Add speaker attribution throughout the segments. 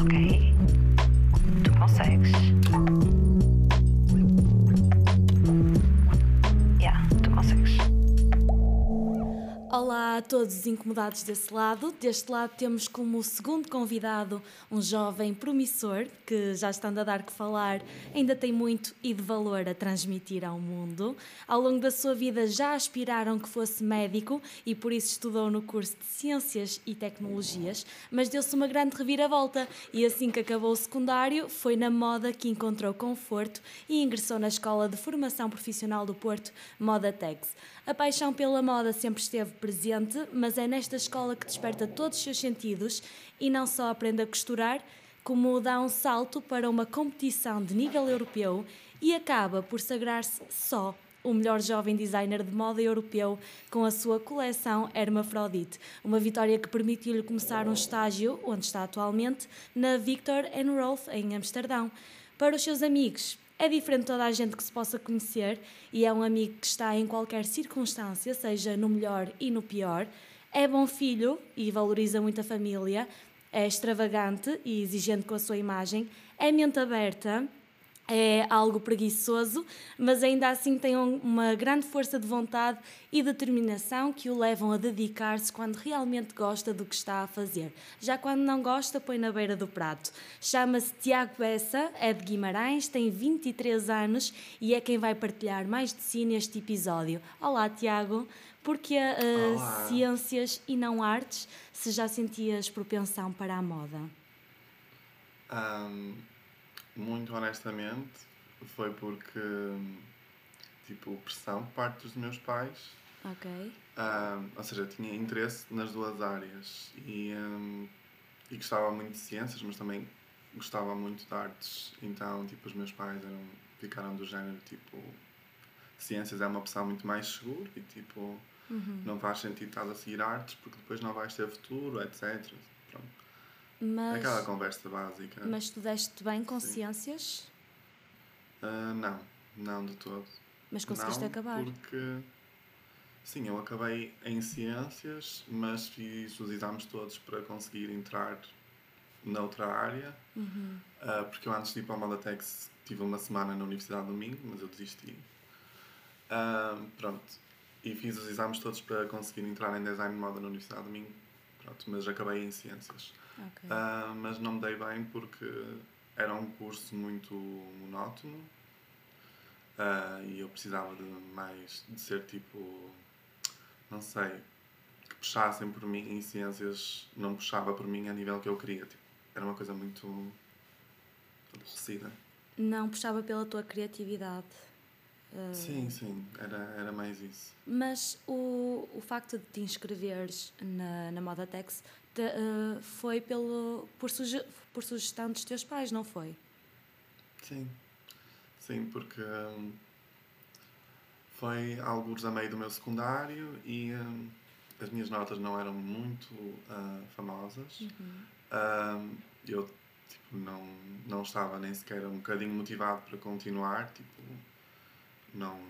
Speaker 1: Ok. Tu consegues.
Speaker 2: A todos os incomodados desse lado. Deste lado temos como segundo convidado um jovem promissor que, já estando a dar que falar, ainda tem muito e de valor a transmitir ao mundo. Ao longo da sua vida já aspiraram que fosse médico e por isso estudou no curso de Ciências e Tecnologias, mas deu-se uma grande reviravolta e assim que acabou o secundário foi na moda que encontrou conforto e ingressou na Escola de Formação Profissional do Porto, Moda. A paixão pela moda sempre esteve presente, mas é nesta escola que desperta todos os seus sentidos e não só aprende a costurar, como dá um salto para uma competição de nível europeu e acaba por sagrar-se só o melhor jovem designer de moda europeu com a sua coleção Hermafrodite, uma vitória que permitiu-lhe começar um estágio, onde está atualmente, na Victor Rolf em Amsterdão. Para os seus amigos, é diferente toda a gente que se possa conhecer e é um amigo que está em qualquer circunstância, seja no melhor e no pior. É bom filho e valoriza muito a família. É extravagante e exigente com a sua imagem. É mente aberta é algo preguiçoso, mas ainda assim tem uma grande força de vontade e determinação que o levam a dedicar-se quando realmente gosta do que está a fazer. Já quando não gosta, põe na beira do prato. Chama-se Tiago Bessa, é de Guimarães, tem 23 anos e é quem vai partilhar mais de si neste episódio. Olá, Tiago. Porque uh,
Speaker 3: Olá.
Speaker 2: ciências e não artes, se já sentias propensão para a moda?
Speaker 3: Ahm, muito honestamente, foi porque, tipo, pressão por parte dos meus pais.
Speaker 2: Ok.
Speaker 3: Ahm, ou seja, tinha interesse nas duas áreas e, ahm, e gostava muito de ciências, mas também gostava muito de artes. Então, tipo, os meus pais eram, ficaram do género, tipo, ciências é uma opção muito mais segura e, tipo, não faz sentido estar a seguir artes porque depois não vais ter futuro, etc. Pronto.
Speaker 2: Mas...
Speaker 3: Aquela conversa básica.
Speaker 2: Mas tu deste bem com
Speaker 3: Sim.
Speaker 2: ciências?
Speaker 3: Ah, não, não de todo.
Speaker 2: Mas conseguiste
Speaker 3: não,
Speaker 2: acabar?
Speaker 3: Porque, sim, eu acabei em ciências, mas fiz os exames todos para conseguir entrar noutra área.
Speaker 2: Uhum.
Speaker 3: Ah, porque eu antes de ir para a Malatex tive uma semana na Universidade do Domingo, mas eu desisti. Ah, pronto. E fiz os exames todos para conseguir entrar em design de moda na Universidade do Domingo. Pronto, mas acabei em ciências.
Speaker 2: Ok.
Speaker 3: Ah, mas não me dei bem porque era um curso muito monótono ah, e eu precisava de mais de ser tipo não sei que puxassem por mim em ciências não puxava por mim a nível que eu queria tipo, era uma coisa muito aborrecida
Speaker 2: Não puxava pela tua criatividade. Uh,
Speaker 3: sim sim era era mais isso
Speaker 2: Mas o, o facto de te inscreveres na, na Moda Tex te- uh, foi pelo, por, suge, por sugestão dos teus pais, não foi?
Speaker 3: Sim, sim, porque hum, foi alguns a meio do meu secundário e hum, as minhas notas não eram muito ah, famosas. Hum, eu tipo, não, não estava nem sequer um bocadinho motivado para continuar, tipo, não,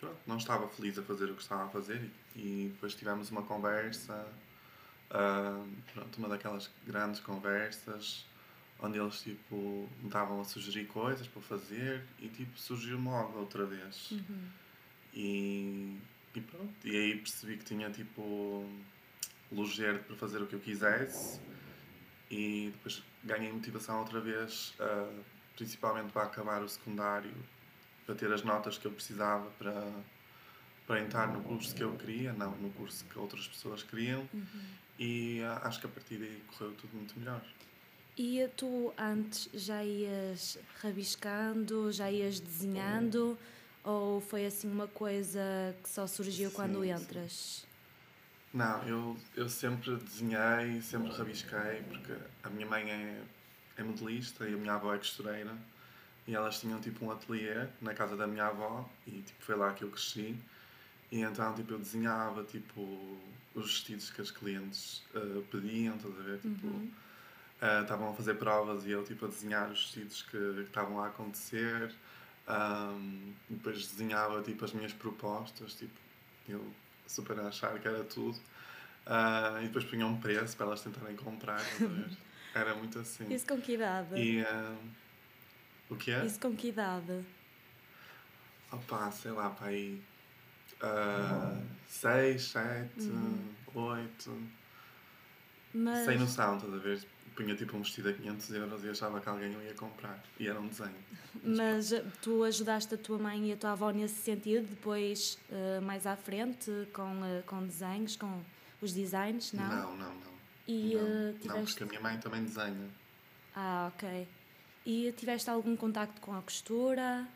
Speaker 3: pronto, não estava feliz a fazer o que estava a fazer e, e depois tivemos uma conversa, ah, pronto, uma daquelas grandes conversas onde eles tipo me estavam a sugerir coisas para fazer e tipo surgiu moda outra vez. E, e pronto e aí percebi que tinha tipo luz verde para fazer o que eu quisesse e depois ganhei motivação outra vez ah, principalmente para acabar o secundário para ter as notas que eu precisava para para entrar no curso que eu queria não no curso que outras pessoas queriam e ah, acho que a partir daí correu tudo muito melhor
Speaker 2: E tu antes já ias rabiscando, já ias desenhando? Ou foi assim uma coisa que só surgiu quando
Speaker 3: Sim, sim.
Speaker 2: entras?
Speaker 3: Não, eu, eu sempre desenhei, sempre rabisquei, porque a minha mãe é, é modelista e a minha avó é costureira. E elas tinham tipo um ateliê na casa da minha avó e tipo, foi lá que eu cresci. E então tipo, eu desenhava tipo, os vestidos que as clientes eh, pediam, estás a ver? Tipo, eh, estavam a fazer provas e eu tipo, a desenhar os vestidos que que estavam a acontecer. Ahm, depois desenhava tipo, as minhas propostas, tipo, eu super a achar que era tudo. Ah, e depois punha um preço para elas tentarem comprar, estás a ver? Era muito assim.
Speaker 2: Isso com que idade?
Speaker 3: E. o que é?
Speaker 2: Isso com que idade?
Speaker 3: Opa, sei lá, para aí. Uh, seis, sete, oito.
Speaker 2: Mas,
Speaker 3: Sem noção, estás a ver? Punha tipo um vestido a 500 euros e achava que alguém o ia comprar. E era um desenho.
Speaker 2: mas tu ajudaste a tua mãe e a tua avó nesse sentido, depois eh, mais à frente, com, eh, com desenhos, com os designs, não?
Speaker 3: Não, não, não.
Speaker 2: E
Speaker 3: não,
Speaker 2: eh,
Speaker 3: não,
Speaker 2: tiveste.
Speaker 3: porque a minha mãe também desenha.
Speaker 2: Ah, ok. E tiveste algum contacto com a costura?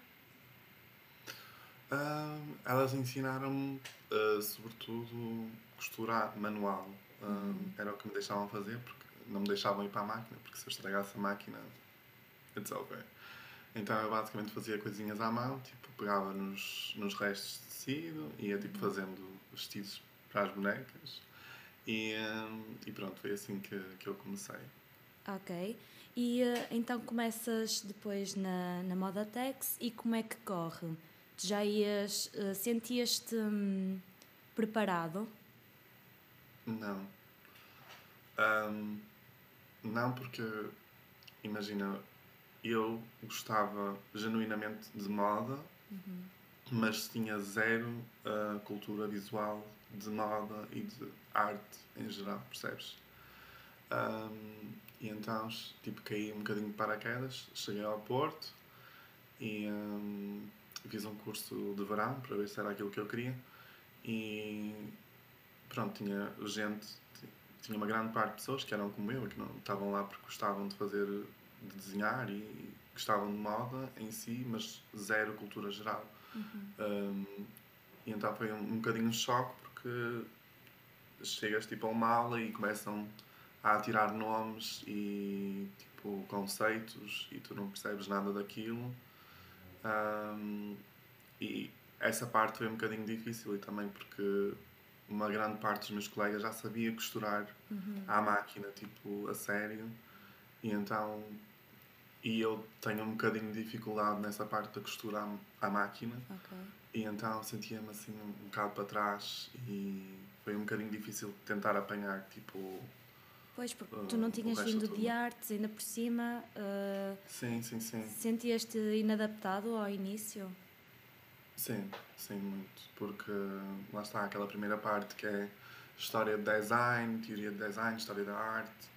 Speaker 3: Ah, elas ensinaram-me, ah, sobretudo, costura manual. Ah, Era o que me deixavam fazer, porque não me deixavam ir para a máquina, porque se eu estragasse a máquina, it's over. Então eu basicamente fazia coisinhas à mão, tipo, pegava nos, nos restos de tecido, ia tipo fazendo vestidos para as bonecas. E, ah, e pronto, foi assim que, que eu comecei.
Speaker 2: Ok. E eh, então começas depois na, na Moda Tex e como é que corre? Tu já ias, eh, sentias-te hum, preparado?
Speaker 3: Não. Ahm, não, porque, imagina, eu gostava genuinamente de moda, mas tinha zero ah, cultura visual de moda e de arte em geral, percebes? Ahm, e então, tipo, caí um bocadinho de paraquedas, cheguei ao Porto e ahm, fiz um curso de verão para ver se era aquilo que eu queria. E pronto, tinha gente, tinha uma grande parte de pessoas que eram como eu, que não estavam lá porque gostavam de fazer, de desenhar e gostavam de moda em si, mas zero cultura geral. Um, e então foi um, um bocadinho um choque porque chegas tipo a uma aula e começam a tirar nomes e tipo conceitos e tu não percebes nada daquilo. Um, e essa parte foi um bocadinho difícil e também porque uma grande parte dos meus colegas já sabia costurar à máquina, tipo, a sério. E então. E eu tenho um bocadinho de dificuldade nessa parte da costura à, à máquina.
Speaker 2: Ok.
Speaker 3: E então sentia-me assim um, um bocado para trás e foi um bocadinho difícil tentar apanhar, tipo.
Speaker 2: Pois, porque
Speaker 3: Ah,
Speaker 2: tu não
Speaker 3: o
Speaker 2: tinhas vindo de artes, ainda por cima, eh,
Speaker 3: Sim, sim, sim.
Speaker 2: sentias-te inadaptado ao início?
Speaker 3: Sim, sim, muito. Porque lá está aquela primeira parte que é história de design, teoria de design, história da arte.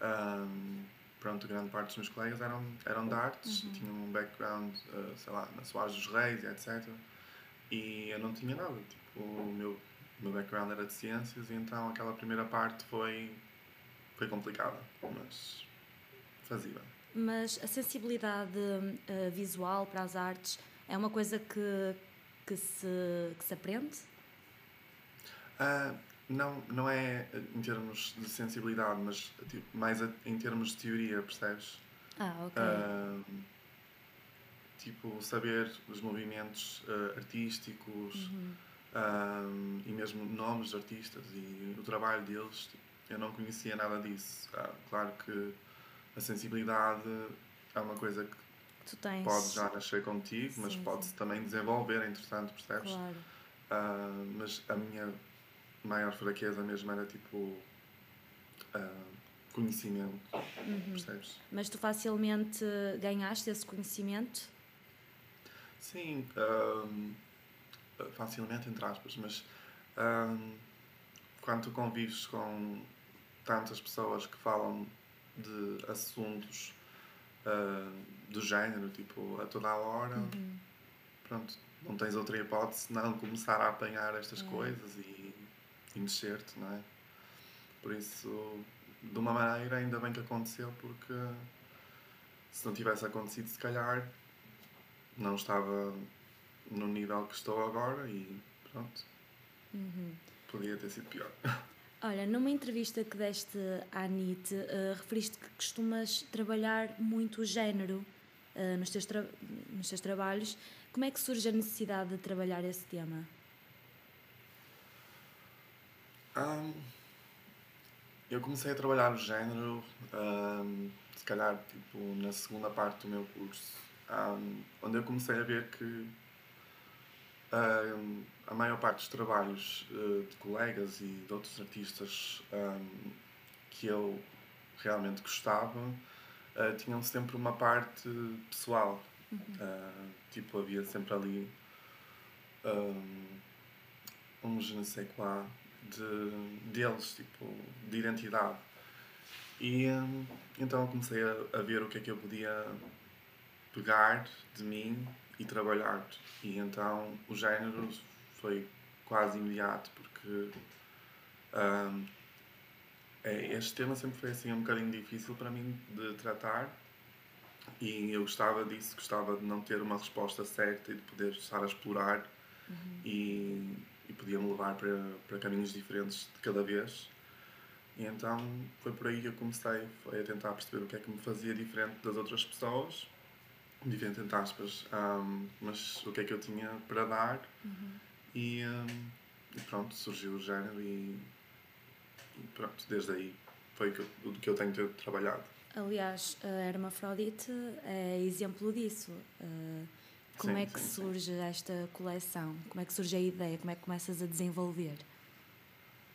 Speaker 3: Ahm, pronto, grande parte dos meus colegas eram, eram de artes, tinham um background, ah, sei lá, na Soares dos Reis etc. E eu não tinha nada. Tipo, o meu, o meu background era de ciências e então aquela primeira parte foi, foi complicada, mas fazia.
Speaker 2: Mas a sensibilidade eh, visual para as artes é uma coisa que, que, se, que se aprende?
Speaker 3: Ah, não, não é em termos de sensibilidade, mas tipo, mais a- em termos de teoria, percebes?
Speaker 2: Ah, ok.
Speaker 3: Ah, tipo, saber os movimentos ah, artísticos ah, e mesmo nomes de artistas e o trabalho deles. tipo, eu não conhecia nada disso. Ah, claro que a sensibilidade é uma coisa que
Speaker 2: tu tens.
Speaker 3: pode já nascer contigo, mas
Speaker 2: Sim,
Speaker 3: pode-se
Speaker 2: sim.
Speaker 3: também desenvolver, entretanto, percebes?
Speaker 2: Claro.
Speaker 3: Ah, mas a minha maior fraqueza mesmo era tipo ah, conhecimento,
Speaker 2: Uhum.
Speaker 3: percebes?
Speaker 2: Mas tu facilmente ganhaste esse conhecimento?
Speaker 3: Sim, facilmente entre aspas, mas quando tu convives com tantas pessoas que falam de assuntos ah, do género, tipo, a toda a hora,
Speaker 2: Uhum.
Speaker 3: pronto, não tens outra hipótese senão começar a apanhar estas
Speaker 2: É.
Speaker 3: coisas e, e mexer-te, não é? Por isso, de uma maneira, ainda bem que aconteceu, porque se não tivesse acontecido, se calhar não estava no nível que estou agora e pronto,
Speaker 2: Uhum.
Speaker 3: podia ter sido pior.
Speaker 2: Olha, numa entrevista que deste à NIT, eh, referiste que costumas trabalhar muito o género eh, nos, teus nos teus trabalhos. Como é que surge a necessidade de trabalhar esse tema?
Speaker 3: Ahm, eu comecei a trabalhar o género, ahm, se calhar tipo, na segunda parte do meu curso, ahm, onde eu comecei a ver que ahm, a maior parte dos trabalhos eh, de colegas e de outros artistas ahm, que eu realmente gostava, uh, tinham sempre uma parte pessoal. Uh, tipo, havia sempre ali um, um je ne sais quoi de, deles, tipo, de identidade. E um, então comecei a, a ver o que é que eu podia pegar de mim e trabalhar. E então o género foi quase imediato, porque um, é, este tema sempre foi assim um bocadinho difícil para mim de tratar e eu gostava disso, gostava de não ter uma resposta certa e de poder estar a explorar uhum. e, e podia-me levar para, para caminhos diferentes de cada vez. E então foi por aí que eu comecei foi a tentar perceber o que é que me fazia diferente das outras pessoas, diferente entre aspas, um, mas o que é que eu tinha para dar. Uhum. E, um, e, pronto, surgiu o género e, e, pronto, desde aí foi o que eu, que eu tenho trabalhado.
Speaker 2: Aliás, a Hermafrodite é exemplo disso. Uh, como sim, é que sim, surge sim. esta coleção? Como é que surge a ideia? Como é que começas a desenvolver?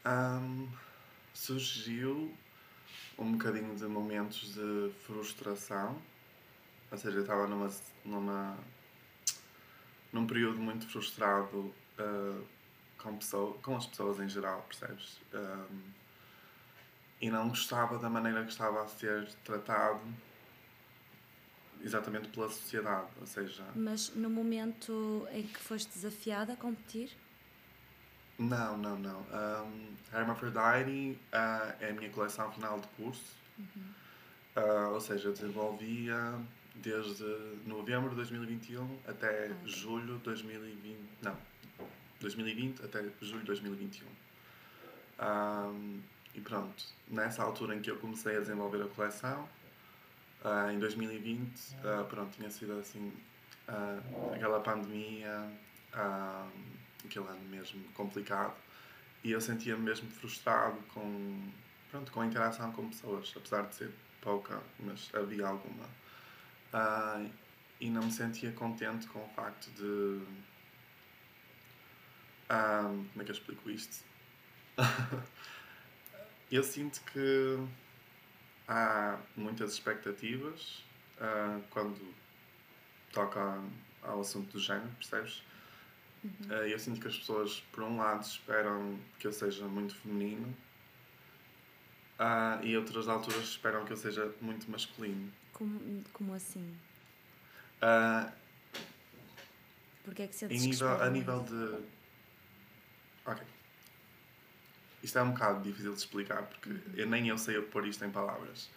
Speaker 3: Um, surgiu um bocadinho de momentos de frustração. Ou seja, eu estava numa, numa, num período muito frustrado uh, com, pessoa, com as pessoas em geral, percebes? Um, e não gostava da maneira que estava a ser tratado exatamente pela sociedade, ou seja...
Speaker 2: Mas no momento em que foste desafiada a competir?
Speaker 3: Não, não, não. Um, Hermaphrodite uh, é a minha coleção final de curso, uhum. uh, ou seja, eu desenvolvia desde novembro de 2021 até ah, julho de 2020, não, 2020 até julho de 2021. Um, e pronto, nessa altura em que eu comecei a desenvolver a coleção, uh, em 2020, uh, ah, pronto, tinha sido assim, uh, aquela pandemia, aquele ano mesmo complicado, e eu sentia-me mesmo frustrado com, pronto, com a interação com pessoas, apesar de ser pouca, mas havia alguma. E não me sentia contente com o facto de. como é que eu explico isto? Eu sinto que há muitas expectativas uh, quando toca ao assunto do género, percebes? Uhum. Uh, eu sinto que as pessoas, por um lado, esperam que eu seja muito feminino uh, e outras alturas esperam que eu seja muito masculino.
Speaker 2: Como, como assim?
Speaker 3: Uh,
Speaker 2: Porque é que
Speaker 3: sentes nível, que A nível de... Ok. Isto é um bocado difícil de explicar porque eu, nem eu sei pôr isto em palavras.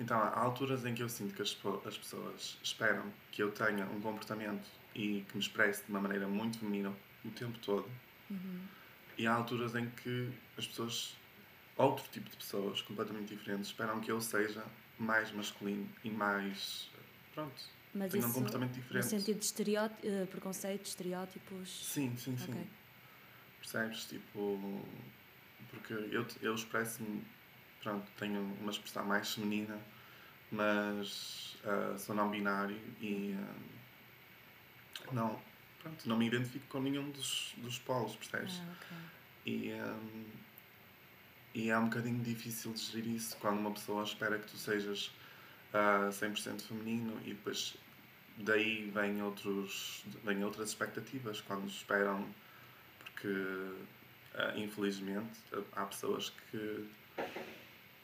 Speaker 3: Então, há alturas em que eu sinto que as, as pessoas esperam que eu tenha um comportamento e que me expresse de uma maneira muito feminina o tempo todo. Uhum. E há alturas em que as pessoas, outro tipo de pessoas completamente diferentes, esperam que eu seja mais masculino e mais. Pronto.
Speaker 2: Mas tenha um comportamento diferente. No sentido de estereótipo, uh, preconceito, estereótipos.
Speaker 3: Sim, sim, sim. Okay. Percebes? Tipo porque eu, eu expresso-me, pronto, tenho uma expressão mais feminina, mas uh, sou não binário e uh, não, pronto, não me identifico com nenhum dos, dos polos, percebes?
Speaker 2: Ah, okay.
Speaker 3: E, um, e é um bocadinho difícil de gerir isso quando uma pessoa espera que tu sejas uh, 100% feminino e depois daí vêm, outros, vêm outras expectativas quando esperam porque Uh, infelizmente, há pessoas que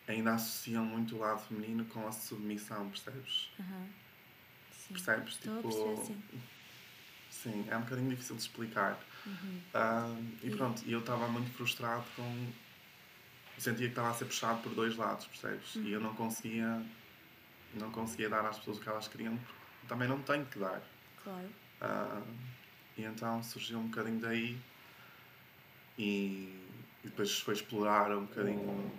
Speaker 3: ainda associam muito o lado feminino com a submissão, percebes?
Speaker 2: Uhum.
Speaker 3: Percebes?
Speaker 2: Estou tipo, perceber, sim.
Speaker 3: sim, é um bocadinho difícil de explicar.
Speaker 2: Uhum.
Speaker 3: Uh, e, e pronto, eu estava muito frustrado com. Sentia que estava a ser puxado por dois lados, percebes? Uhum. E eu não conseguia. Não conseguia dar às pessoas o que elas queriam, porque também não tenho que dar.
Speaker 2: Claro.
Speaker 3: Uh, e então surgiu um bocadinho daí e, e depois foi explorar um bocadinho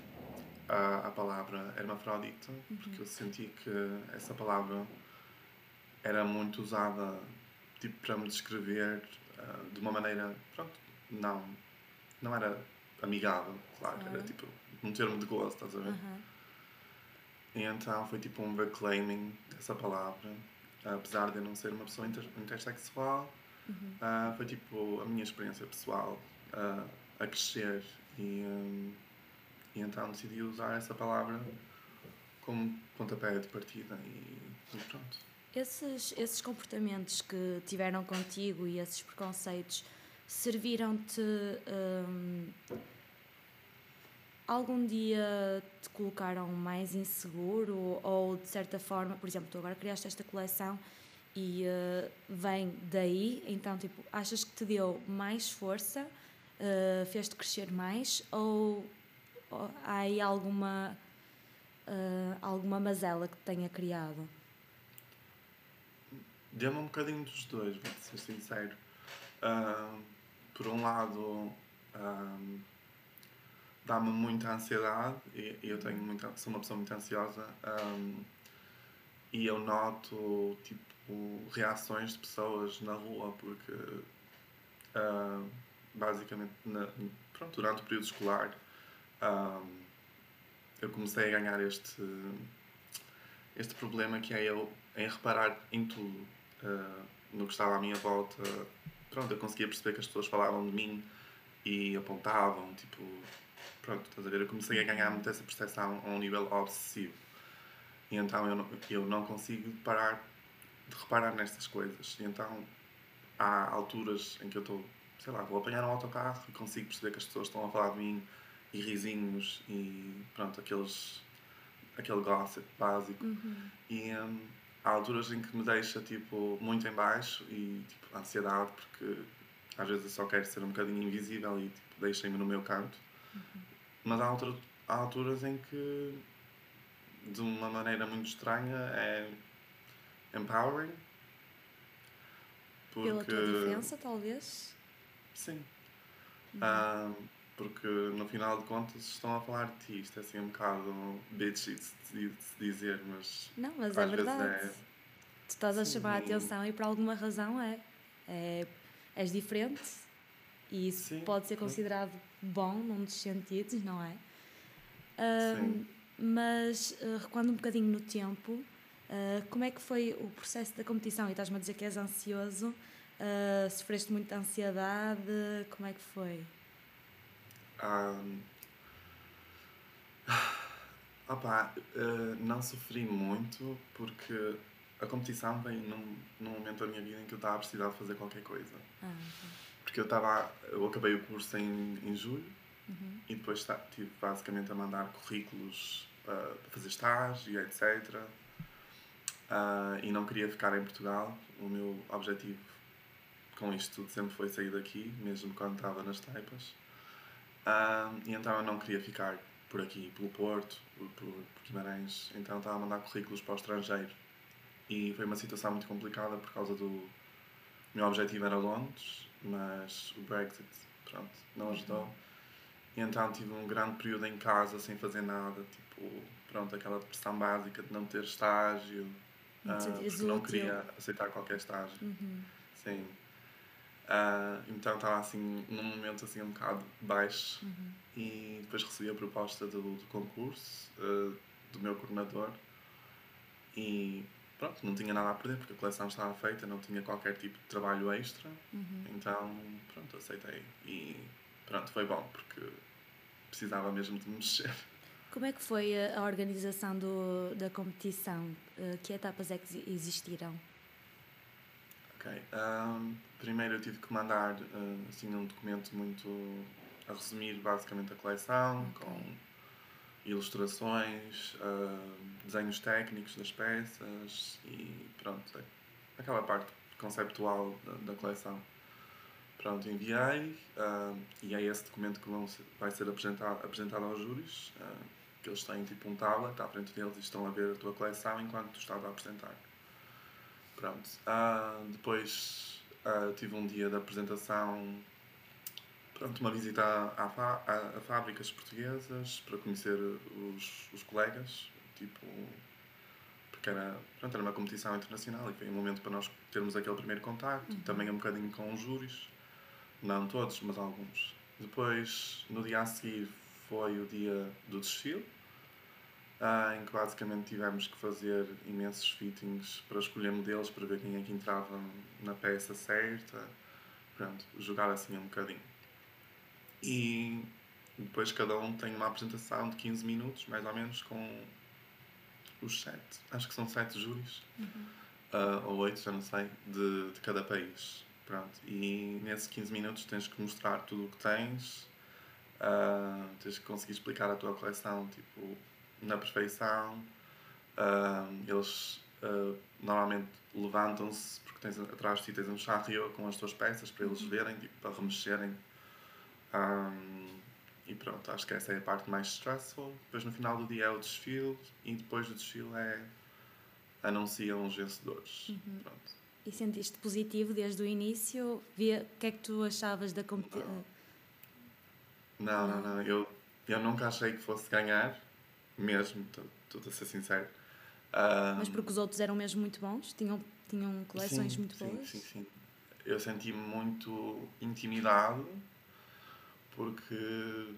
Speaker 3: a, a palavra hermafrodita, uhum. porque eu senti que essa palavra era muito usada tipo para me descrever uh, de uma maneira, pronto, não, não era amigável, claro, era tipo um termo de gosto, estás a ver?
Speaker 2: Uhum.
Speaker 3: E então foi tipo um reclaiming dessa palavra, apesar de eu não ser uma pessoa inter intersexual, uhum. uh, foi tipo a minha experiência pessoal a, a crescer e, um, e então decidi usar essa palavra como pontapé de partida e, e pronto.
Speaker 2: Esses, esses comportamentos que tiveram contigo e esses preconceitos serviram-te. Hum, algum dia te colocaram mais inseguro ou de certa forma, por exemplo, tu agora criaste esta coleção e uh, vem daí, então tipo, achas que te deu mais força, uh, fez-te crescer mais ou, ou há aí alguma uh, alguma mazela que te tenha criado?
Speaker 3: Deu-me um bocadinho dos dois, vou ser sincero. Por um lado, dá-me muita ansiedade e, eu tenho muita, sou uma pessoa muito ansiosa um, e eu noto tipo reações de pessoas na rua porque uh, basicamente na, pronto, durante o período escolar um, eu comecei a ganhar este este problema que é eu em reparar em tudo uh, no que estava à minha volta. Pronto, eu conseguia perceber que as pessoas falavam de mim e apontavam, tipo, pronto, estás a ver? Eu comecei a ganhar muito essa percepção a um nível obsessivo. E então eu não, eu não consigo parar de reparar nestas coisas. E então há alturas em que eu estou, sei lá, vou apanhar um autocarro e consigo perceber que as pessoas estão a falar de mim e risinhos e pronto, aqueles, aquele gossip básico.
Speaker 2: Uhum.
Speaker 3: E, um, há alturas em que me deixa tipo, muito em baixo e tipo, ansiedade, porque às vezes eu só quero ser um bocadinho invisível e tipo, deixem-me no meu canto. Mas há, outra, há alturas em que, de uma maneira muito estranha, é empowering.
Speaker 2: Porque... Pela tua diferença, talvez?
Speaker 3: Sim. Uhum. Um, porque no final de contas estão a falar de ti. Isto é assim um bocado bitchy de se dizer, mas.
Speaker 2: Não, mas é verdade. É... Tu estás a chamar a atenção e por alguma razão é. é és diferente e isso Sim. pode ser considerado bom num dos sentidos, não é? Um, mas uh, recuando um bocadinho no tempo, uh, como é que foi o processo da competição? E estás-me a dizer que és ansioso, uh, sofreste muita ansiedade, como é que foi?
Speaker 3: Um, opa, uh, não sofri muito porque a competição vem num, num momento da minha vida em que eu estava a precisar de fazer qualquer coisa.
Speaker 2: Ah.
Speaker 3: Porque eu estava. Eu acabei o curso em, em julho
Speaker 2: uhum.
Speaker 3: e depois estive basicamente a mandar currículos para fazer estágio, etc. Uh, e não queria ficar em Portugal. O meu objetivo com isto tudo sempre foi sair daqui, mesmo quando estava nas taipas. Um, e então eu não queria ficar por aqui, pelo Porto, por, por Guimarães, então estava a mandar currículos para o estrangeiro. E foi uma situação muito complicada por causa do. Meu objetivo era Londres, mas o Brexit, pronto, não ajudou. E então tive um grande período em casa sem fazer nada, tipo, pronto, aquela depressão básica de não ter estágio, uh, porque não queria aceitar qualquer estágio.
Speaker 2: Uhum.
Speaker 3: Sim. Uh, então estava assim num momento assim um bocado baixo
Speaker 2: uhum.
Speaker 3: e depois recebi a proposta do, do concurso uh, do meu coordenador e pronto, não tinha nada a perder porque a coleção estava feita, não tinha qualquer tipo de trabalho extra,
Speaker 2: uhum.
Speaker 3: então pronto, aceitei e pronto, foi bom porque precisava mesmo de me mexer.
Speaker 2: Como é que foi a organização do, da competição? Uh, que etapas é que existiram?
Speaker 3: Ok. Um, primeiro eu tive que mandar uh, assim, um documento muito a resumir basicamente a coleção, okay. com ilustrações, uh, desenhos técnicos das peças e pronto, é aquela parte conceptual da, da coleção. Pronto, enviei uh, e é esse documento que vão vai ser apresentado, apresentado aos júris, uh, que eles têm tipo um tablet à frente deles e estão a ver a tua coleção enquanto tu estás a apresentar. Pronto. Depois tive um dia de apresentação, pronto, uma visita a, a, a fábricas portuguesas para conhecer os, os colegas, tipo, porque era, pronto, era uma competição internacional e foi um momento para nós termos aquele primeiro contacto, uhum. também um bocadinho com os júris, não todos, mas alguns. Depois, no dia a seguir, foi o dia do desfile, ah, em que basicamente tivemos que fazer imensos fittings para escolher modelos, para ver quem é que entrava na peça certa. Pronto, jogar assim um bocadinho. E depois cada um tem uma apresentação de 15 minutos, mais ou menos, com os sete, acho que são sete júris, uh, ou oito, já não sei, de, de cada país. Pronto. E nesses 15 minutos tens que mostrar tudo o que tens, uh, tens que conseguir explicar a tua coleção tipo, na perfeição. Uh, eles normalmente levantam-se porque tens atrás de ti tens um charrio com as tuas peças para eles verem, tipo, para remexerem. Um, e pronto, acho que essa é a parte mais stressful. Depois no final do dia é o desfile e depois do desfile é anunciam os vencedores. Pronto.
Speaker 2: E sentiste positivo desde o início? Via, o que é que tu achavas da competição?
Speaker 3: Não, não, não. Eu, eu nunca achei que fosse ganhar, mesmo, estou a ser sincero. Um,
Speaker 2: Mas porque os outros eram mesmo muito bons? Tinham, tinham coleções
Speaker 3: sim,
Speaker 2: muito
Speaker 3: sim,
Speaker 2: boas?
Speaker 3: Sim, sim. Eu senti-me muito intimidado porque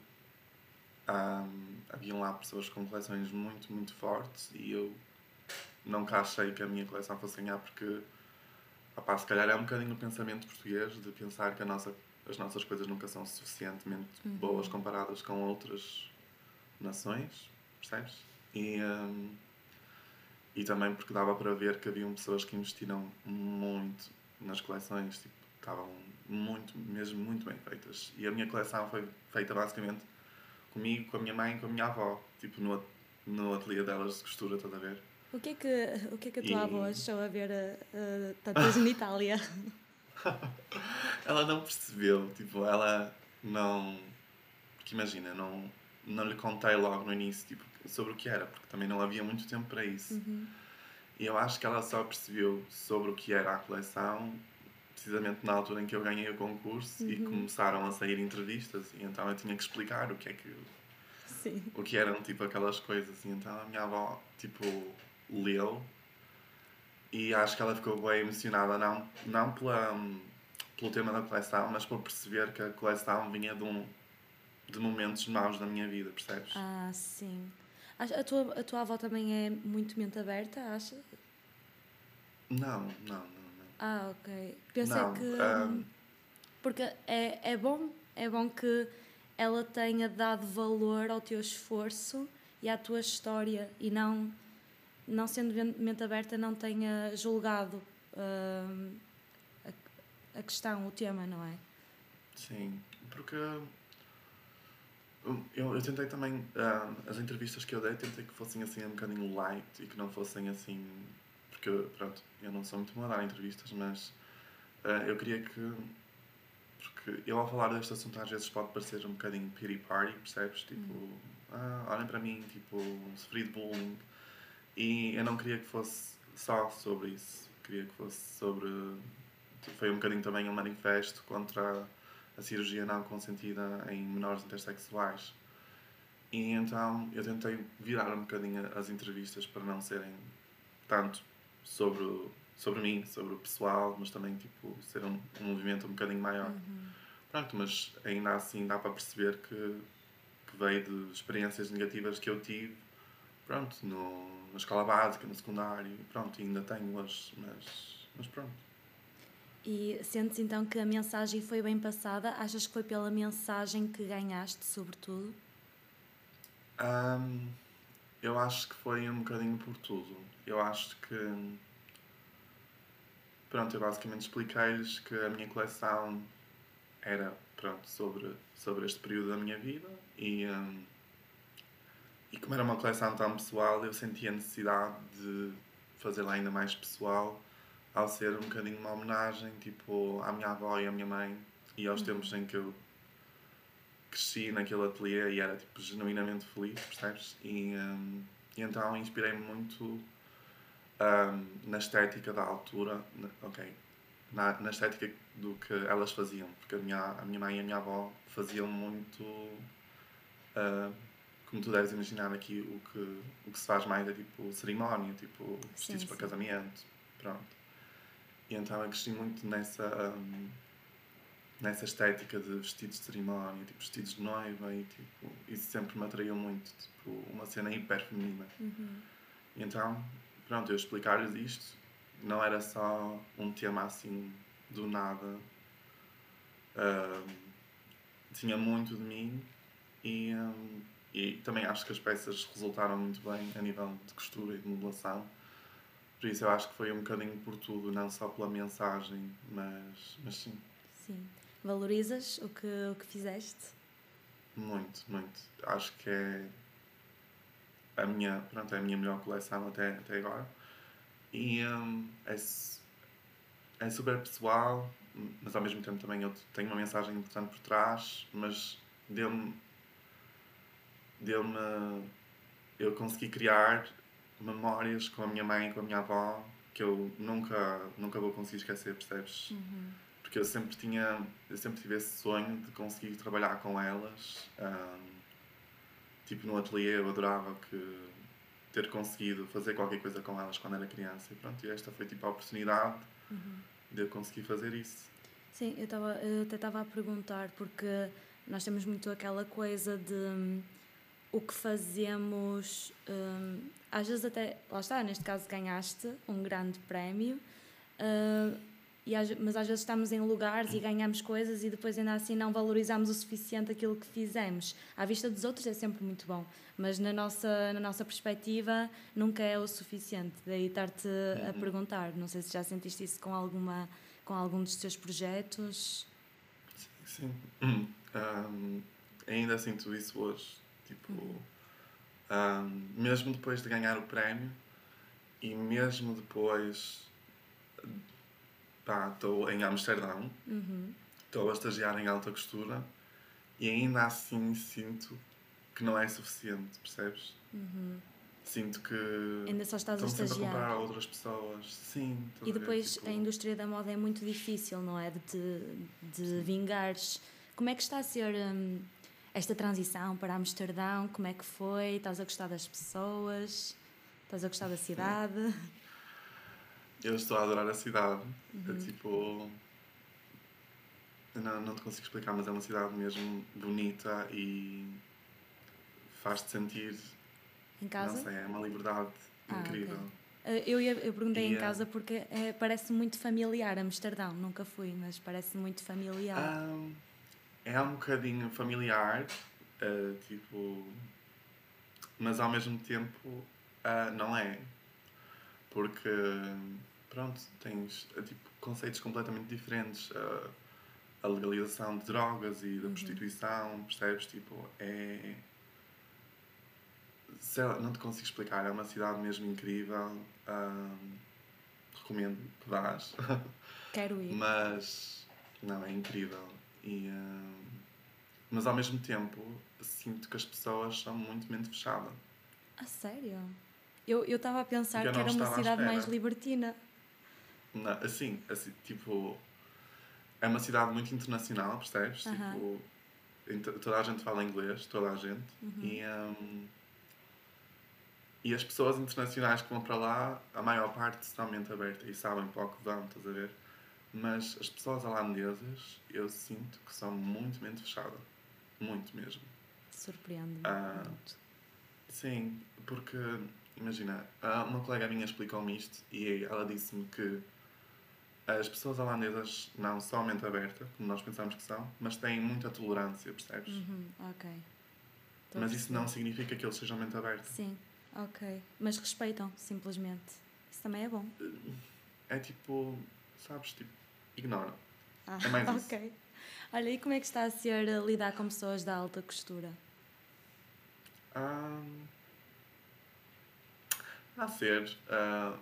Speaker 3: um, haviam lá pessoas com coleções muito, muito fortes e eu nunca achei que a minha coleção fosse ganhar porque opá, se calhar é um bocadinho o pensamento português de pensar que a nossa, as nossas coisas nunca são suficientemente
Speaker 2: Uhum.
Speaker 3: boas comparadas com outras nações, percebes? E, um, e também porque dava para ver que haviam pessoas que investiram muito nas coleções, tipo, estavam muito, mesmo muito bem feitas. E a minha coleção foi feita basicamente comigo, com a minha mãe com a minha avó, tipo no, no ateliê delas de costura, estás a ver?
Speaker 2: O que é que, o que, é que a tua
Speaker 3: E-
Speaker 2: avó achou a ver a, a, tantas em Itália?
Speaker 3: Ela não percebeu, tipo, ela não. Porque imagina, não, não lhe contei logo no início tipo, sobre o que era, porque também não havia muito tempo para isso.
Speaker 2: Uhum.
Speaker 3: E eu acho que ela só percebeu sobre o que era a coleção precisamente na altura em que eu ganhei o concurso e
Speaker 2: Uhum.
Speaker 3: começaram a sair entrevistas e então eu tinha que explicar o que é que
Speaker 2: Sim.
Speaker 3: o que eram tipo aquelas coisas e então a minha avó tipo leu e acho que ela ficou bem emocionada não não pela pelo tema da coleção mas por perceber que a coleção vinha de um de momentos maus da minha vida percebes
Speaker 2: Ah, sim. A tua, a tua avó também é muito mente aberta, acha?
Speaker 3: não não não
Speaker 2: Ah, ok. Pensei
Speaker 3: Não,
Speaker 2: que.
Speaker 3: ahm,
Speaker 2: Porque é, é bom, é bom que ela tenha dado valor ao teu esforço e à tua história e não, não sendo men- mente aberta, não tenha julgado ahm, a, a questão, o tema, não é?
Speaker 3: Sim, porque eu, eu tentei também, ah, as entrevistas que eu dei, tentei que fossem assim um bocadinho light e que não fossem assim. Porque, pronto, eu não sou muito bom a dar entrevistas, mas ah, eu queria que. Porque eu, ao falar deste assunto, às vezes pode parecer um bocadinho pity party, percebes? Tipo, ah, olhem para mim, tipo, sofri de bullying. E eu não queria que fosse só sobre isso, queria que fosse sobre. Foi um bocadinho também um manifesto contra a cirurgia não consentida em menores intersexuais. E então eu tentei virar um bocadinho as entrevistas para não serem tanto sobre, o- sobre mim, sobre o pessoal, mas também tipo, ser um, um movimento um bocadinho maior. Pronto, mas ainda assim dá para perceber que, que veio de experiências negativas que eu tive, pronto, no, na escola básica, no secundário, pronto, ainda tenho hoje, mas, mas pronto.
Speaker 2: E sentes então que a mensagem foi bem passada? Achas que foi pela mensagem que ganhaste, sobretudo?
Speaker 3: Ahm, eu acho que foi um bocadinho por tudo. Eu acho que. Pronto, eu basicamente expliquei-lhes que a minha coleção era pronto, sobre, sobre este período da minha vida e, ahm, e como era uma coleção tão pessoal, eu senti a necessidade de fazê-la ainda mais pessoal ao ser um bocadinho uma homenagem tipo, à minha avó e à minha mãe e aos tempos em que eu cresci naquele ateliê e era tipo genuinamente feliz, percebes? E, hum, e então inspirei-me muito hum, na estética da altura, na- ok, na, na estética do que elas faziam, porque a minha, a minha mãe e a minha avó faziam muito, hum, como tu deves imaginar aqui, o que, o que se faz mais é tipo cerimónia, tipo vestidos
Speaker 2: Sim,
Speaker 3: para
Speaker 2: sim.
Speaker 3: casamento, pronto. E então eu cresci muito nessa. hum, nessa estética de vestidos de cerimónia, tipo vestidos de noiva e tipo, isso sempre me atraiu muito, tipo, uma cena hiper feminina. E então, pronto, eu explicar-lhes isto não era só um tema assim do nada, ahm, tinha muito de mim e, ahm, e também acho que as peças resultaram muito bem a nível de costura e de modelação. Por isso eu acho que foi um bocadinho por tudo, não só pela mensagem, mas, mas sim.
Speaker 2: Sim. Valorizas o que, o que fizeste?
Speaker 3: Muito, muito. Acho que é a minha, pronto, é a minha melhor coleção até, até agora. E um, é, é super pessoal, mas ao mesmo tempo também eu tenho uma mensagem importante por trás, mas deu-me. Deu-me. Eu consegui criar memórias com a minha mãe, com a minha avó, que eu nunca, nunca vou conseguir esquecer, percebes?
Speaker 2: Uhum.
Speaker 3: Porque eu sempre tinha, eu sempre tive esse sonho de conseguir trabalhar com elas. Um, tipo, no ateliê eu adorava que ter conseguido fazer qualquer coisa com elas quando era criança. E pronto, e esta foi tipo a oportunidade
Speaker 2: uhum.
Speaker 3: de eu conseguir fazer isso.
Speaker 2: Sim, eu, tava, eu até estava a perguntar, porque nós temos muito aquela coisa de um, o que fazemos. Um, às vezes, até, lá está, neste caso ganhaste um grande prémio. Uh, e mas às vezes estamos em lugares e ganhamos coisas e depois ainda assim não valorizamos o suficiente aquilo que fizemos. À vista dos outros é sempre muito bom, mas na nossa, na nossa perspectiva nunca é o suficiente. Daí estar-te a
Speaker 3: Uhum.
Speaker 2: perguntar. Não sei se já sentiste isso com, alguma, com algum dos teus projetos.
Speaker 3: Sim. Um, ainda sinto isso hoje. Tipo, um, mesmo depois de ganhar o prémio e mesmo depois. Estou em Amsterdão,
Speaker 2: Uhum.
Speaker 3: estou a estagiar em alta costura e ainda assim sinto que não é suficiente, percebes?
Speaker 2: Uhum.
Speaker 3: Sinto que
Speaker 2: Ainda só estás a
Speaker 3: sempre a
Speaker 2: estagiar.
Speaker 3: comparar a outras pessoas. Sim.
Speaker 2: E
Speaker 3: a ver?
Speaker 2: depois
Speaker 3: Tipo,
Speaker 2: a indústria da moda é muito difícil, não é? De, te, de vingares. Como é que está a ser hum, esta transição para Amsterdão? Como é que foi? Estás a gostar das pessoas? Estás a gostar da cidade?
Speaker 3: Eu estou a adorar a cidade. É
Speaker 2: Uhum.
Speaker 3: tipo. eu Não, não te consigo explicar, mas é uma cidade mesmo bonita e faz-te sentir.
Speaker 2: Em casa?
Speaker 3: Não sei, é uma liberdade
Speaker 2: Ah,
Speaker 3: incrível.
Speaker 2: Uh, Eu, ia- eu perguntei em
Speaker 3: E, uh,
Speaker 2: casa porque é, parece muito familiar Amsterdão. Nunca fui, mas parece muito familiar.
Speaker 3: É um bocadinho familiar, tipo. Mas ao mesmo tempo ah, não é. Porque, pronto, tens ah, tipo, conceitos completamente diferentes. Ah, a legalização de drogas e da prostituição, percebes? Tipo, é. Sei lá, não te consigo explicar. É uma cidade mesmo incrível. recomendo que vás.
Speaker 2: Quero ir.
Speaker 3: Mas não, é incrível. E, mas ao mesmo tempo sinto que as pessoas são muito mente fechada.
Speaker 2: A sério? Eu estava a pensar que era uma cidade mais libertina.
Speaker 3: Não, assim, assim, tipo, é uma cidade muito internacional, percebes?
Speaker 2: Aham.
Speaker 3: Tipo, toda a gente fala inglês, toda a gente.
Speaker 2: Uhum.
Speaker 3: E, hum, e as pessoas internacionais que vão para lá, a maior parte são mente aberta e sabem para o que vão, estás a ver? Mas as pessoas holandesas, eu sinto que são muito mente fechada. Muito mesmo.
Speaker 2: Surpreende-me.
Speaker 3: Ah. Sim, porque, imagina, ah, uma colega minha explicou-me isto e ela disse-me que as pessoas holandesas não são mente aberta, como nós pensamos que são, mas têm muita tolerância, percebes?
Speaker 2: Uhum, ok. Estou a
Speaker 3: Mas isso não significa que eles sejam mente aberta.
Speaker 2: Sim, ok. Mas respeitam, simplesmente. Isso também é bom.
Speaker 3: É tipo, sabes, tipo, ignora.
Speaker 2: Ah,
Speaker 3: É mais isso.
Speaker 2: ok. Olha, e como é que está a ser uh, lidar com pessoas da alta costura?
Speaker 3: Ah, a ser, ah,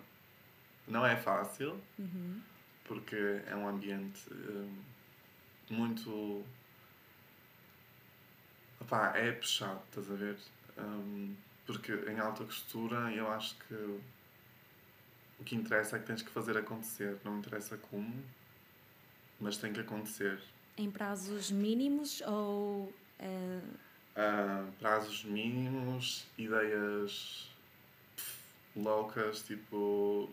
Speaker 3: não é fácil,
Speaker 2: Uhum.
Speaker 3: Porque é um ambiente hum, muito. Opá, é puxado, estás a ver? Hum, porque em alta costura eu acho que o que interessa é que tens que fazer acontecer, não interessa como, mas tem que acontecer.
Speaker 2: Em prazos mínimos ou. eh,
Speaker 3: Ah, prazos mínimos, ideias loucas, tipo.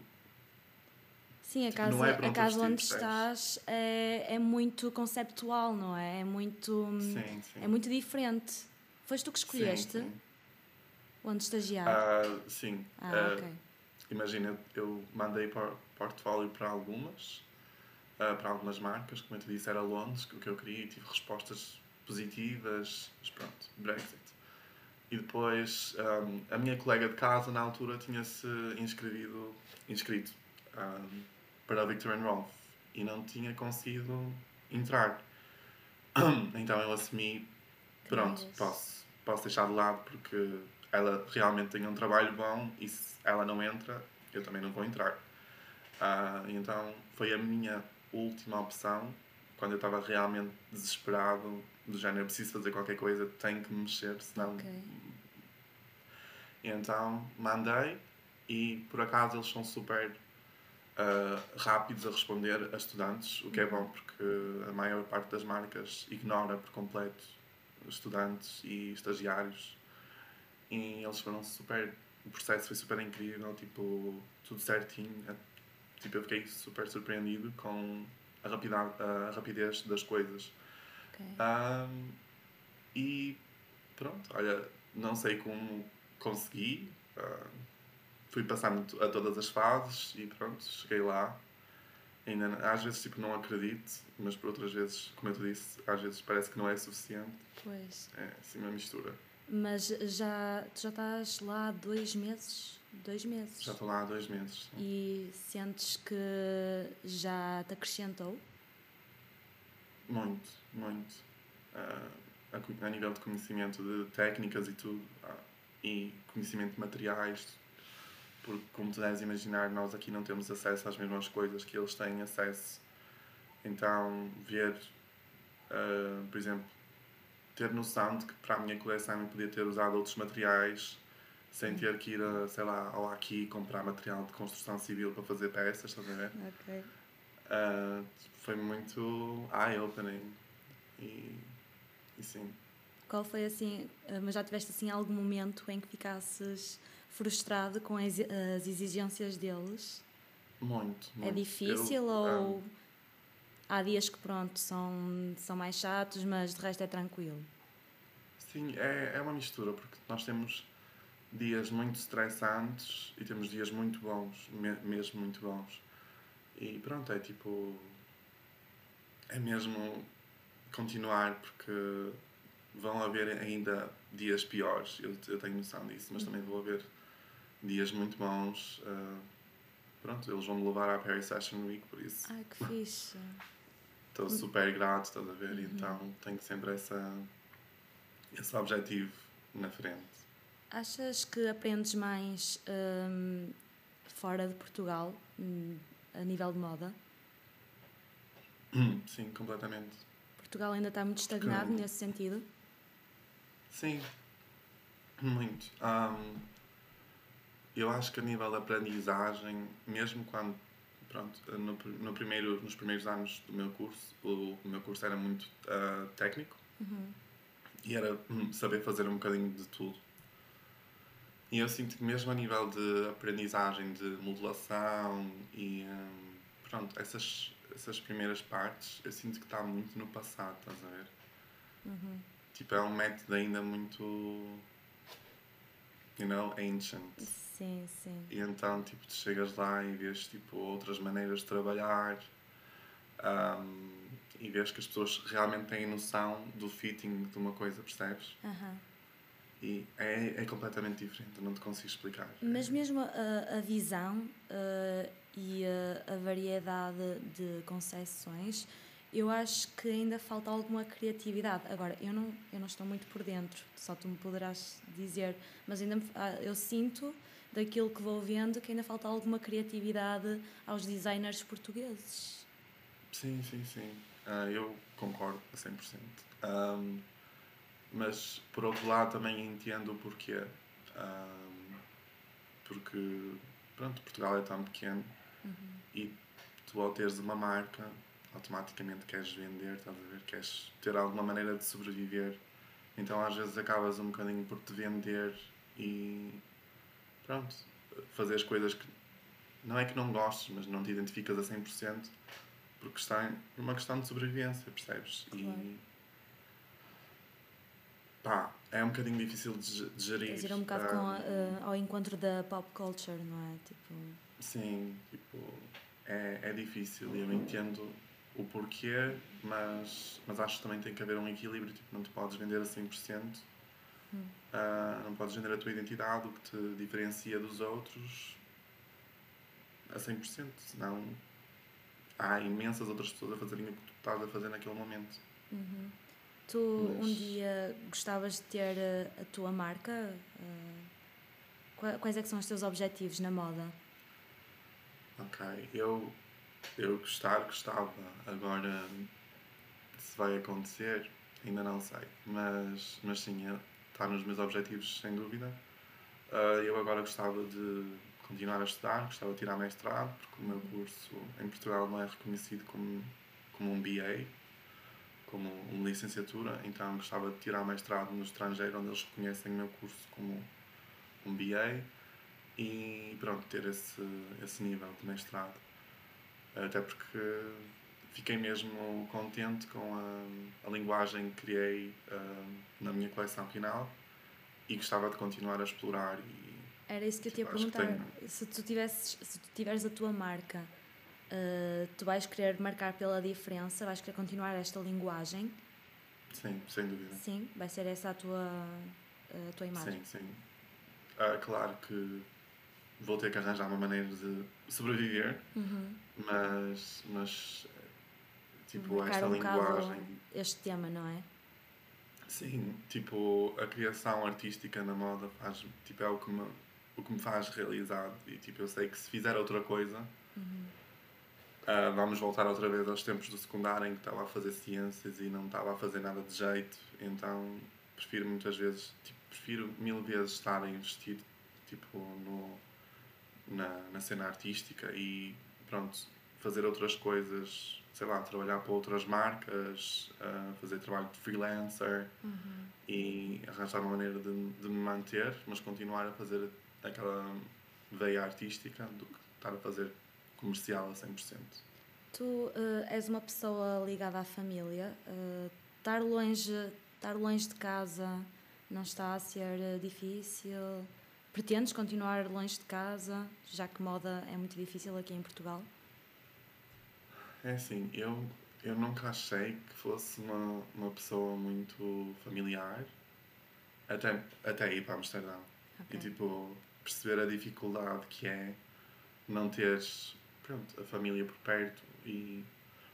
Speaker 2: Sim, a
Speaker 3: Tipo,
Speaker 2: casa,
Speaker 3: é
Speaker 2: a casa onde estás é, é muito conceptual, não é? É muito,
Speaker 3: Sim, sim.
Speaker 2: é muito diferente. Foste tu que
Speaker 3: Sim,
Speaker 2: escolheste
Speaker 3: sim.
Speaker 2: onde estagiar?
Speaker 3: Ah, sim.
Speaker 2: Ah,
Speaker 3: Ah,
Speaker 2: ok.
Speaker 3: Imagina, eu mandei por, portfólio para algumas, ah, para algumas marcas, como eu te disse, era Londres, o que eu queria, e tive respostas positivas, mas pronto, Brexit. E depois um, a minha colega de casa na altura tinha-se inscrevido, inscrito um, para a Victor and Rolf e não tinha conseguido entrar. então eu assumi, pronto, posso, posso deixar de lado porque ela realmente tem um trabalho bom e se ela não entra, eu também não vou entrar. Uh, então foi a minha última opção quando eu estava realmente desesperado, do género preciso fazer qualquer coisa, tenho que me mexer, senão. Okay. Então mandei e por acaso eles são super uh, rápidos a responder a estudantes, o que é bom porque a maior parte das marcas ignora por completo estudantes e estagiários e eles foram super. O processo foi super incrível, tipo, tudo certinho. Tipo, eu fiquei super surpreendido com a, rapidez, a rapidez das coisas. Okay. Um, e pronto, olha, não sei como consegui. Uh, fui passando a todas as fases e pronto, cheguei lá. Ainda, às vezes tipo, não acredito, mas por outras vezes, como eu te disse, às vezes parece que não é suficiente.
Speaker 2: Pois.
Speaker 3: É assim uma mistura.
Speaker 2: Mas já, tu já estás lá há dois meses? Dois meses.
Speaker 3: Já estou lá há dois meses.
Speaker 2: Sim. E sentes que já te acrescentou?
Speaker 3: Muito, muito. Uh, a, a, nível de conhecimento de técnicas e tudo, uh, e conhecimento de materiais, porque, como tu deves imaginar, nós aqui não temos acesso às mesmas coisas que eles têm acesso. Então, ver, uh, por exemplo, ter noção de que para a minha coleção eu podia ter usado outros materiais sem ter que ir, a, sei lá, ao aqui comprar material de construção civil para fazer peças, estás a ver?
Speaker 2: Ok.
Speaker 3: Uh, foi muito eye-opening e, e sim.
Speaker 2: Qual foi assim, ah, mas já tiveste assim algum momento em que ficasses frustrado com as, as exigências deles?
Speaker 3: Muito,
Speaker 2: muito. É difícil eu, ou um, há dias que pronto são, são mais chatos, mas de resto é tranquilo?
Speaker 3: Sim, é, é uma mistura, porque nós temos dias muito estressantes e temos dias muito bons, mesmo muito bons. E pronto, é tipo. É mesmo continuar, porque vão haver ainda dias piores, eu, eu tenho noção disso, mas também vou haver dias muito bons. Uh, pronto, eles vão me levar à Paris Fashion Week, por isso.
Speaker 2: Ai, que fixe!
Speaker 3: Estou super grato, estás a ver? Uhum. Então tenho sempre essa, esse objetivo na frente.
Speaker 2: Achas que aprendes mais um, fora de Portugal, um, a nível de moda?
Speaker 3: Hum, sim, completamente.
Speaker 2: Portugal ainda está muito estagnado Porque... nesse sentido?
Speaker 3: Sim, muito. Um, eu acho que a nível de aprendizagem, mesmo quando, pronto, no, no primeiro, nos primeiros anos do meu curso, o, o meu curso era muito uh, técnico
Speaker 2: uhum.
Speaker 3: e era hum, saber fazer um bocadinho de tudo. E eu sinto que mesmo a nível de aprendizagem de modulação e um, pronto, essas, essas primeiras partes, eu sinto que está muito no passado, estás a ver?
Speaker 2: Uhum.
Speaker 3: Tipo, é um método ainda muito, you know, ancient.
Speaker 2: Sim, sim.
Speaker 3: E então, tipo, tu chegas lá e vês, tipo, outras maneiras de trabalhar um, e vês que as pessoas realmente têm noção do fitting de uma coisa, percebes?
Speaker 2: Uhum.
Speaker 3: E é, é completamente diferente, não te consigo explicar.
Speaker 2: Mas mesmo a, a visão uh, e a, a, variedade de concessões, eu acho que ainda falta alguma criatividade. Agora, eu não, eu não estou muito por dentro, só tu me poderás dizer, mas ainda ah, eu sinto daquilo que vou vendo que ainda falta alguma criatividade aos designers portugueses.
Speaker 3: Sim, sim, sim. Uh, eu concordo a 100%. Um, mas por outro lado também entendo o porquê. Um, porque pronto, Portugal é tão pequeno
Speaker 2: uhum.
Speaker 3: e tu ao teres uma marca automaticamente queres vender, estás a ver? Queres ter alguma maneira de sobreviver. Então às vezes acabas um bocadinho por te vender e pronto, fazer as coisas que não é que não gostes, mas não te identificas a 100% porque está por uma questão de sobrevivência, percebes?
Speaker 2: Claro. E
Speaker 3: pá, é um bocadinho difícil de, de gerir.
Speaker 2: Quer dizer, um bocado com a, uh, ao encontro da pop culture, não é? Tipo...
Speaker 3: Sim, tipo, é, é difícil e eu entendo o porquê, mas, mas acho que também tem que haver um equilíbrio, tipo, não te podes vender a 100% Uh, não podes vender a tua identidade, o que te diferencia dos outros a 100%, senão há imensas outras pessoas a fazerem o que tu estás a fazer naquele momento.
Speaker 2: Uhum. Tu
Speaker 3: Mas-
Speaker 2: um dia gostavas de ter eh, a tua marca? Qua- Quais é que são os teus objetivos na moda?
Speaker 3: Ok, eu, eu gostar, gostava. Agora, se vai acontecer, ainda não sei. Mas, mas sim, é- está nos meus objetivos, sem dúvida. Ah, eu agora gostava de continuar a estudar, gostava de tirar mestrado, porque o meu curso em Portugal não é reconhecido como, como um BA, como uma licenciatura, então gostava de tirar mestrado no estrangeiro, onde eles reconhecem o meu curso como um BA e pronto, ter esse, esse nível de mestrado. Até porque fiquei mesmo contente com a, a linguagem que criei ah, na minha coleção final e gostava de continuar a explorar e
Speaker 2: Era isso que eu te ia perguntar. Se tu tivesses, se tu tiveres a tua marca, eh, tu vais querer marcar pela diferença, vais querer continuar esta linguagem?
Speaker 3: sim, sem dúvida.
Speaker 2: Sim, vai ser essa a tua, a tua imagem.
Speaker 3: Sim, sim. Ah, claro que vou ter que arranjar uma maneira de sobreviver,
Speaker 2: Uhum.
Speaker 3: mas, mas tipo,
Speaker 2: Marcar
Speaker 3: esta
Speaker 2: um
Speaker 3: linguagem.
Speaker 2: este tema, não é?
Speaker 3: Sim, tipo, a criação artística na moda faz, tipo, é o que me, o que me faz realizado. E tipo, eu sei que se fizer outra coisa,
Speaker 2: Uhum.
Speaker 3: ah, vamos voltar outra vez aos tempos do secundário em que estava a fazer ciências e não estava a fazer nada de jeito. Então prefiro muitas vezes, tipo, prefiro mil vezes estar a investir tipo, no, na, na cena artística e pronto, fazer outras coisas, sei lá, trabalhar para outras marcas, ah, fazer trabalho de freelancer
Speaker 2: Uhum.
Speaker 3: e arranjar uma maneira de, de me manter, mas continuar a fazer aquela veia artística do que estar a fazer comercial a 100%.
Speaker 2: Tu eh, és uma pessoa ligada à família. eh, estar, longe, estar longe de casa não está a ser difícil? Pretendes continuar longe de casa, já que moda é muito difícil aqui em Portugal?
Speaker 3: É assim, eu, eu nunca achei que fosse uma, uma pessoa muito familiar até, até ir para Amsterdão.
Speaker 2: Ok.
Speaker 3: E tipo, perceber a dificuldade que é não teres pronto, a família por perto e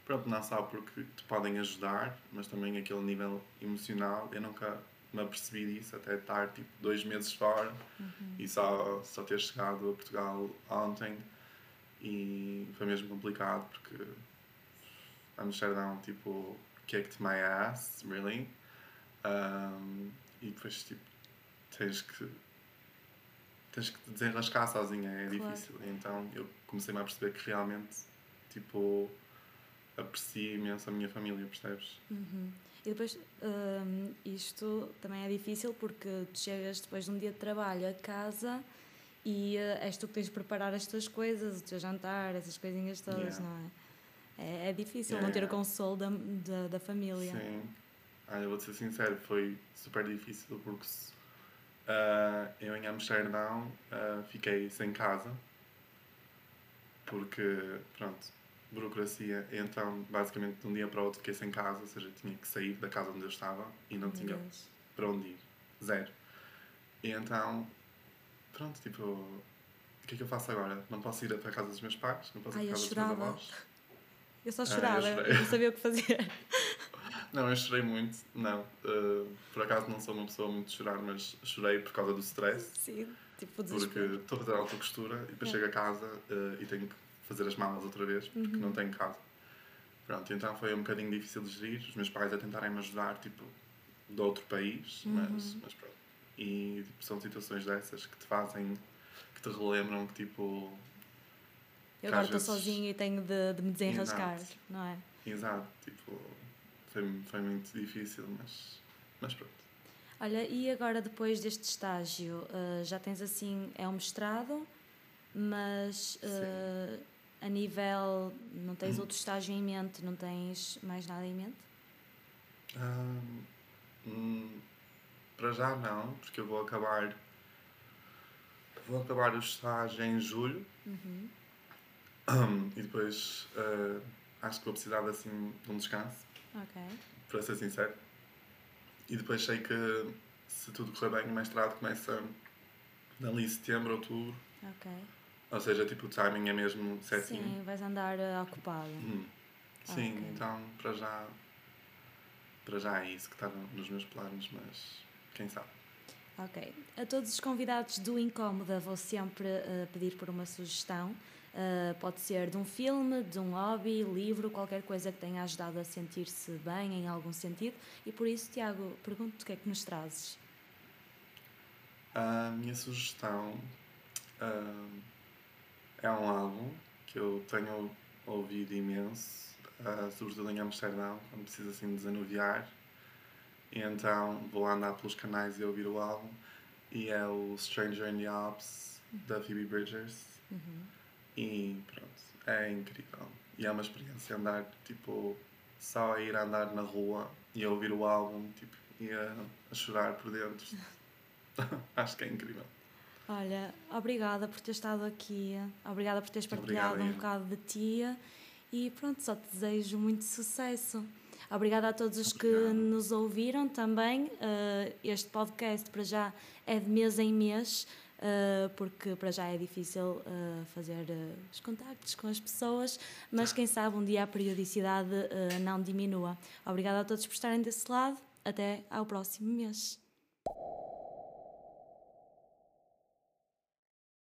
Speaker 3: pronto, não só porque te podem ajudar, mas também aquele nível emocional. Eu nunca me apercebi disso até estar tipo dois meses fora e só, só ter chegado a Portugal ontem e foi mesmo complicado porque Amsterdão tipo kicked my ass, really. Um, e depois tipo tens que tens que desenrascar sozinha, é
Speaker 2: Claro.
Speaker 3: difícil. Então eu comecei-me a perceber que realmente tipo aprecio imenso a minha família, percebes?
Speaker 2: Uhum. E depois, hum, isto também é difícil porque tu chegas depois de um dia de trabalho a casa e eh, és tu que tens de preparar as tuas coisas, o teu jantar, essas coisinhas todas,
Speaker 3: Yeah.
Speaker 2: não é? É, é difícil
Speaker 3: Yeah,
Speaker 2: não ter o
Speaker 3: yeah.
Speaker 2: consolo da, da, da família.
Speaker 3: Sim. Olha, eu vou-te ser sincero, foi super difícil porque ah, eu em Amsterdão ah, fiquei sem casa porque, pronto, burocracia. Então, basicamente, de um dia para o outro fiquei sem casa, ou seja, tinha que sair da casa onde eu estava e não tinha para onde ir. Zero. E então, pronto, tipo, o que é que eu faço agora? Não posso ir até a casa dos meus pais, não posso ir para a casa dos meus
Speaker 2: chorava.
Speaker 3: avós.
Speaker 2: Eu só
Speaker 3: Ah, eu
Speaker 2: chorava, eu, não sabia o que fazer.
Speaker 3: Não, eu chorei muito. Não, uh, por acaso não sou uma pessoa muito de chorar, mas chorei por causa do stress.
Speaker 2: Sim, tipo
Speaker 3: Porque
Speaker 2: desespero.
Speaker 3: estou a fazer alta costura e depois
Speaker 2: É.
Speaker 3: chego a casa uh, e tenho que fazer as malas outra vez porque
Speaker 2: Uhum.
Speaker 3: não tenho casa. Pronto, então foi um bocadinho difícil de gerir. Os meus pais a tentarem me ajudar, tipo, de outro país, mas,
Speaker 2: Uhum.
Speaker 3: mas pronto. E tipo, são situações dessas que te fazem, que te relembram que tipo.
Speaker 2: Eu agora estou
Speaker 3: vezes-
Speaker 2: sozinha e tenho de, de me desenrascar,
Speaker 3: Exato.
Speaker 2: não é?
Speaker 3: Exato, tipo, foi, foi muito difícil, mas, mas pronto.
Speaker 2: Olha, e agora depois deste estágio, eh, já tens assim, é um mestrado, mas eh, a nível, não
Speaker 3: Hum.
Speaker 2: tens outro estágio em mente, não tens mais nada em mente?
Speaker 3: Hum, para já não, porque eu vou acabar. Vou acabar o estágio em julho
Speaker 2: Uhum.
Speaker 3: e depois ah, acho que vou precisar de, assim, de um descanso,
Speaker 2: Ok.
Speaker 3: para ser sincero. E depois sei que se tudo correr bem, o mestrado começa ali em setembro, outubro.
Speaker 2: Ok.
Speaker 3: Ou seja, tipo, o timing é mesmo certinho.
Speaker 2: Sim, vais andar uh, ocupado.
Speaker 3: Hum. Sim,
Speaker 2: Ok.
Speaker 3: então para já. Para já é isso que está no- nos meus planos, mas quem sabe.
Speaker 2: Ok. A todos os convidados do Incómoda vou sempre uh, pedir por uma sugestão. Uh, pode ser de um filme, de um hobby, livro, qualquer coisa que tenha ajudado a sentir-se bem em algum sentido. E por isso, Tiago, pergunto-te o que é que nos trazes.
Speaker 3: A minha sugestão ah, é um álbum que eu tenho ouvido imenso, ah, sobretudo em Amsterdão, quando preciso assim desanuviar. E então vou andar pelos canais e ouvir o álbum. E é o Stranger in the Alps, da Phoebe Bridgers. E pronto, é incrível. E é uma experiência andar, tipo, só a ir andar na rua e a ouvir o álbum, tipo, e a, a chorar por dentro. Acho que é incrível.
Speaker 2: Olha, obrigada por ter estado aqui, obrigada por teres partilhado
Speaker 3: Obrigado,
Speaker 2: um bocado de ti e pronto, só te desejo muito sucesso. Obrigada a todos os que
Speaker 3: Obrigado.
Speaker 2: nos ouviram também. Uh, este podcast para já é de mês em mês, uh, porque para já é difícil uh, fazer os contactos com as pessoas, mas quem sabe um dia a periodicidade não diminua. Obrigada a todos por estarem desse lado. Até ao próximo mês.